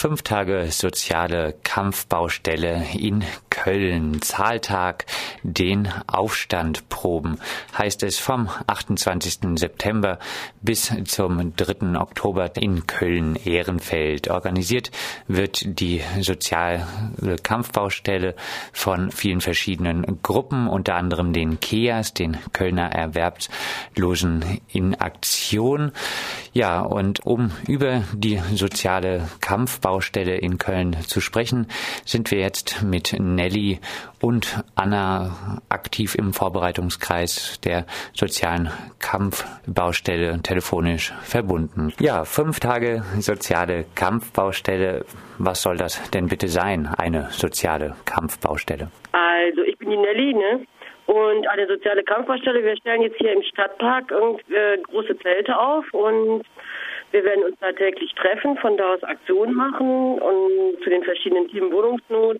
Fünf Tage soziale Kampfbaustelle in Köln. Zahltag den Aufstand proben, heißt es vom 28. September bis zum 3. Oktober in Köln-Ehrenfeld. Organisiert wird die soziale Kampfbaustelle von vielen verschiedenen Gruppen, unter anderem den KEAS, den Kölner Erwerbslosen in Aktion. Ja, und um über die soziale Kampfbaustelle in Köln zu sprechen, sind wir jetzt mit Nelly und Anna aktiv im Vorbereitungskreis der sozialen Kampfbaustelle telefonisch verbunden. Ja, fünf Tage soziale Kampfbaustelle. Was soll das denn bitte sein, eine soziale Kampfbaustelle? Also, ich bin die Nelly, ne? Und eine soziale Kampfbaustelle, wir stellen jetzt hier im Stadtpark äh, große Zelte auf und wir werden uns da täglich treffen, von da aus Aktionen machen und zu den verschiedenen Themen Wohnungsnot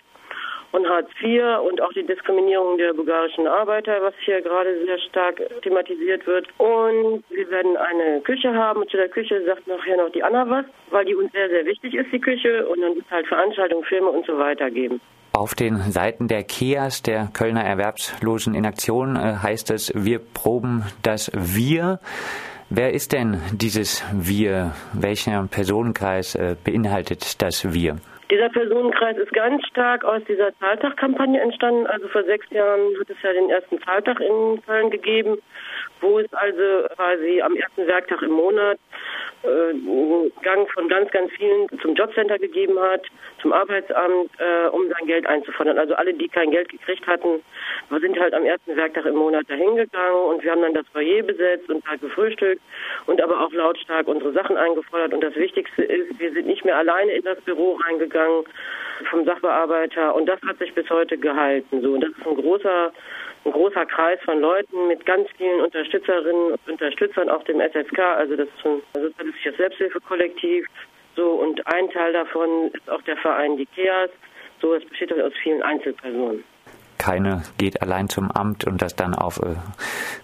und Hartz IV und auch die Diskriminierung der bulgarischen Arbeiter, was hier gerade sehr stark thematisiert wird. Und wir werden eine Küche haben und zu der Küche sagt nachher noch die Anna was, weil die uns sehr, sehr wichtig ist, die Küche. Und dann wird es halt Veranstaltungen, Filme und so weiter geben. Auf den Seiten der KEAS, der Kölner Erwerbslosen in Aktion, äh, heißt es, wir proben das Wir. Wer ist denn dieses Wir? Welcher Personenkreis äh, beinhaltet das Wir? Dieser Personenkreis ist ganz stark aus dieser Zahltagkampagne entstanden. Also vor sechs Jahren hat es ja den ersten Zahltag in Köln gegeben, wo es also quasi am ersten Werktag im Monat äh, Gang von ganz, ganz vielen zum Jobcenter gegeben hat, zum Arbeitsamt, äh, um sein Geld einzufordern. Also alle, die kein Geld gekriegt hatten, sind halt am ersten Werktag im Monat dahin gegangen und wir haben dann das Foyer besetzt und halt gefrühstückt und aber auch lautstark unsere Sachen eingefordert. Und das Wichtigste ist, wir sind nicht mehr alleine in das Büro reingegangen vom Sachbearbeiter und das hat sich bis heute gehalten. So, und das ist ein großer ein großer Kreis von Leuten mit ganz vielen Unterstützerinnen und Unterstützern, auch dem SSK, also das ist sozialistisches Selbsthilfekollektiv. So, und ein Teil davon ist auch der Verein die KEAS. So, es besteht aus vielen Einzelpersonen. Keine geht allein zum Amt und das dann auf äh,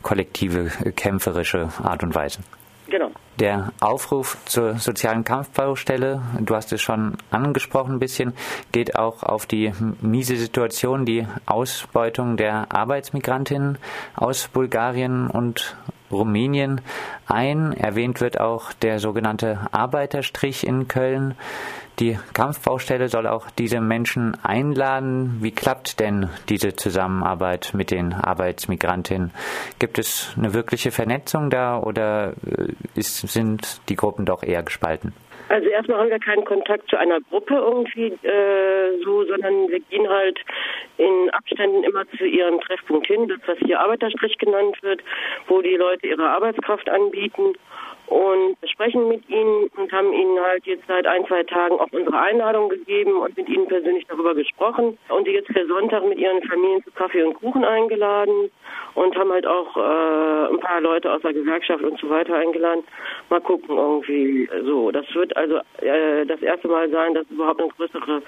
kollektive, äh, kämpferische Art und Weise. Genau. Der Aufruf zur sozialen Kampfbaustelle, du hast es schon angesprochen ein bisschen, geht auch auf die miese Situation, die Ausbeutung der Arbeitsmigrantinnen aus Bulgarien und Rumänien ein. Erwähnt wird auch der sogenannte Arbeiterstrich in Köln. Die Kampfbaustelle soll auch diese Menschen einladen. Wie klappt denn diese Zusammenarbeit mit den Arbeitsmigrantinnen? Gibt es eine wirkliche Vernetzung da oder äh, ist, sind die Gruppen doch eher gespalten? Also erstmal haben wir keinen Kontakt zu einer Gruppe irgendwie äh, so, sondern wir gehen halt in Abständen immer zu ihrem Treffpunkt hin, das was hier Arbeiterstrich genannt wird, wo die Leute ihre Arbeitskraft anbieten und sprechen mit ihnen und haben ihnen halt jetzt seit ein, zwei Tagen auch unsere Einladung gegeben und mit ihnen persönlich darüber gesprochen und die jetzt für Sonntag mit ihren Familien zu Kaffee und Kuchen eingeladen und haben halt auch äh, ein paar Leute aus der Gewerkschaft und so weiter eingeladen. Mal gucken irgendwie so. Das wird also äh, das erste Mal sein, dass es überhaupt eine größere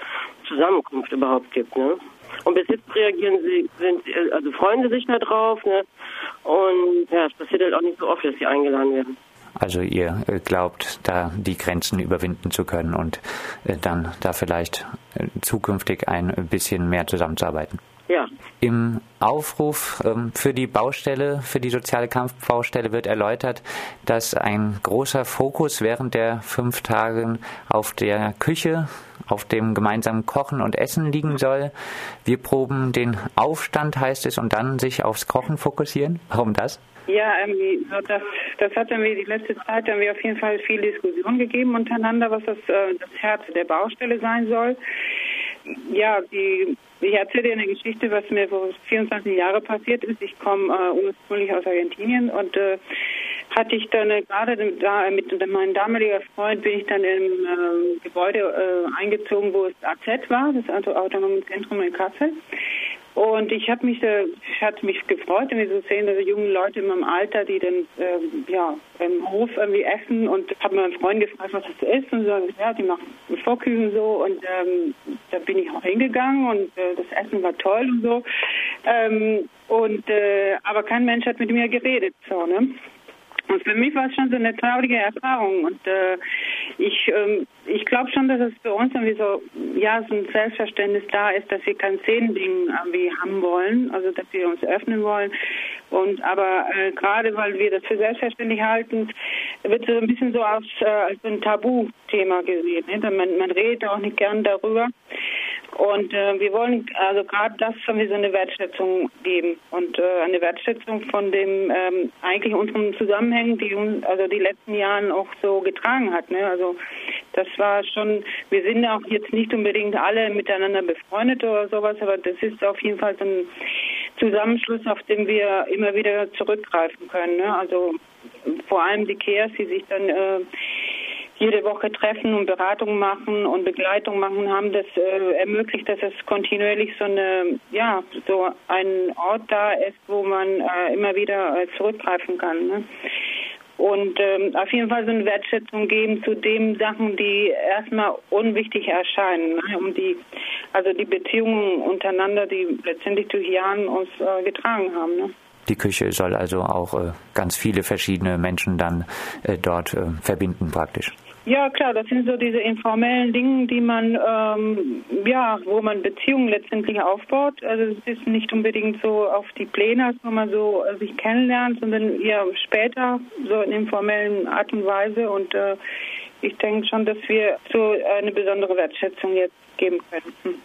Zusammenkunft überhaupt gibt. Ne? Und bis jetzt reagieren sie, sind, also freuen sie sich darauf. Ne? Und ja, es passiert halt auch nicht so oft, dass sie eingeladen werden. Also ihr äh, glaubt, da die Grenzen überwinden zu können und äh, dann da vielleicht äh, zukünftig ein bisschen mehr zusammenzuarbeiten. Ja. Im Aufruf ähm, für die Baustelle, für die soziale Kampfbaustelle wird erläutert, dass ein großer Fokus während der fünf Tage auf der Küche, auf dem gemeinsamen Kochen und Essen liegen soll. Wir proben den Aufstand, heißt es, und dann sich aufs Kochen fokussieren. Warum das? Ja, ähm, das, das hat dann die letzte Zeit haben wir auf jeden Fall viel Diskussion gegeben untereinander, was das, äh, das Herz der Baustelle sein soll. Ja, die, ich erzähle dir eine Geschichte, was mir vor 24 Jahren passiert ist. Ich komme äh, ursprünglich aus Argentinien und äh, hatte ich dann äh, gerade da mit meinem damaligen Freund bin ich dann im äh, Gebäude äh, eingezogen, wo es AZ war, das also Autonome Zentrum in Kassel. Und ich habe mich, äh, hatte mich gefreut, irgendwie so sehen, dass junge Leute in meinem Alter, die dann äh, ja im Hof irgendwie essen und habe meinen Freund gefragt, was das ist und so, ja, die machen Vorküchen so und ähm, da bin ich auch hingegangen und äh, das Essen war toll und so. Ähm, und äh, aber kein Mensch hat mit mir geredet, so ne. Und für mich war es schon so eine traurige Erfahrung. Und äh, ich, ähm, ich glaube schon, dass es für uns irgendwie so, ja, so ein Selbstverständnis da ist, dass wir kein Zehnding irgendwie haben wollen, also dass wir uns öffnen wollen. Und aber äh, gerade weil wir das für selbstverständlich halten, wird so ein bisschen so als, äh, als ein Tabuthema gesehen. Ne? Man, man redet auch nicht gern darüber. Und äh, wir wollen also gerade das wir so eine Wertschätzung geben und äh, eine Wertschätzung von dem ähm, eigentlich unseren Zusammenhängen, die uns also die letzten Jahren auch so getragen hat. Ne? Also das war schon, wir sind auch jetzt nicht unbedingt alle miteinander befreundet oder sowas, aber das ist auf jeden Fall so ein Zusammenschluss, auf den wir immer wieder zurückgreifen können. Ne? Also vor allem die Cares, die sich dann äh, jede Woche treffen und Beratung machen und Begleitung machen, haben das äh, ermöglicht, dass es kontinuierlich so eine, ja, so ein Ort da ist, wo man äh, immer wieder äh, zurückgreifen kann. Ne? Und ähm, auf jeden Fall so eine Wertschätzung geben zu den Sachen, die erstmal unwichtig erscheinen, ne? um die, also die Beziehungen untereinander, die letztendlich durch Jahre uns äh, getragen haben. Ne? Die Küche soll also auch äh, ganz viele verschiedene Menschen dann äh, dort äh, verbinden praktisch. Ja, klar, das sind so diese informellen Dinge, die man, ähm, ja, wo man Beziehungen letztendlich aufbaut. Also es ist nicht unbedingt so auf die Pläne, wo man so äh, sich kennenlernt, sondern eher später, so in informellen Art und Weise. Und äh, ich denke schon, dass wir so eine besondere Wertschätzung jetzt geben können. Hm.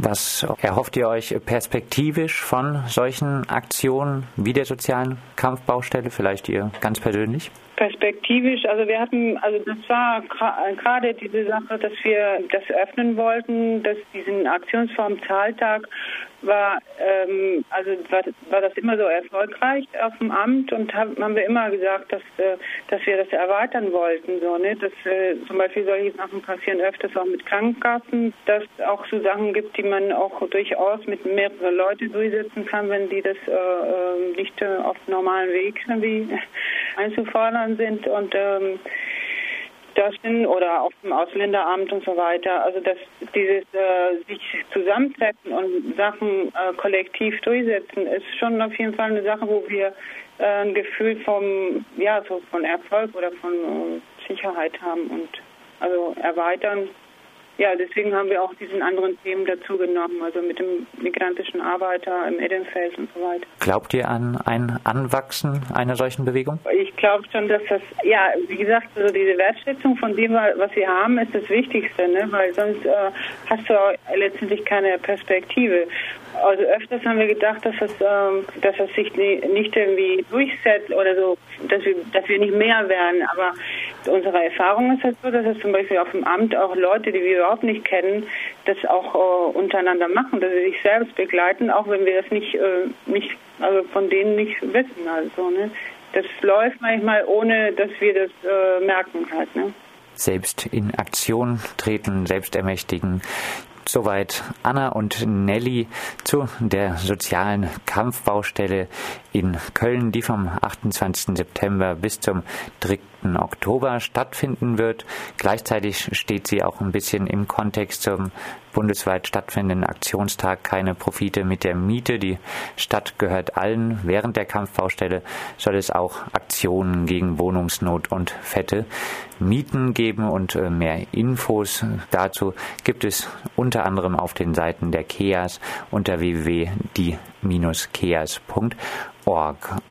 Was erhofft ihr euch perspektivisch von solchen Aktionen wie der sozialen Kampfbaustelle, vielleicht ihr ganz persönlich? Perspektivisch, also wir hatten, also das war gerade diese Sache, dass wir das öffnen wollten, dass diesen Aktionsform Zahltag war, ähm, also war, war, das immer so erfolgreich auf dem Amt und haben, haben wir immer gesagt, dass, äh, dass wir das erweitern wollten, so, ne? dass äh, zum Beispiel solche Sachen passieren öfters auch mit Krankenkassen, dass auch so Sachen gibt, die man auch durchaus mit mehreren Leuten durchsetzen kann, wenn die das äh, ähm, nicht äh, auf normalen Weg irgendwie einzufordern sind und ähm, das sind oder auf dem Ausländeramt und so weiter. Also dass dieses äh, sich zusammentreffen und Sachen äh, kollektiv durchsetzen, ist schon auf jeden Fall eine Sache, wo wir äh, ein Gefühl vom ja so von Erfolg oder von äh, Sicherheit haben und also erweitern ja, deswegen haben wir auch diesen anderen Themen dazu genommen, also mit dem migrantischen Arbeiter im Edenfeld und so weiter. Glaubt ihr an ein Anwachsen einer solchen Bewegung? Ich glaube schon, dass das, ja, wie gesagt, also diese Wertschätzung von dem, was wir haben, ist das Wichtigste, ne? weil sonst äh, hast du letztendlich keine Perspektive. Also öfters haben wir gedacht, dass es, ähm, dass es sich nicht irgendwie durchsetzt oder so, dass wir, dass wir nicht mehr werden. Aber unsere Erfahrung ist halt so, dass es zum Beispiel auf dem Amt auch Leute, die wir überhaupt nicht kennen, das auch äh, untereinander machen, dass sie sich selbst begleiten, auch wenn wir das nicht, äh, nicht also von denen nicht wissen. Also, ne? Das läuft manchmal, ohne dass wir das äh, merken halt. Ne? Selbst in Aktion treten, selbst ermächtigen. Soweit Anna und Nelly zu der sozialen Kampfbaustelle in Köln, die vom 28. September bis zum 3. Oktober stattfinden wird. Gleichzeitig steht sie auch ein bisschen im Kontext zum bundesweit stattfindenden Aktionstag Keine Profite mit der Miete. Die Stadt gehört allen. Während der Kampfbaustelle soll es auch Aktionen gegen Wohnungsnot und fette Mieten geben und äh, mehr Infos dazu gibt es unter anderem auf den Seiten der KEAS unter www.die-keas.org.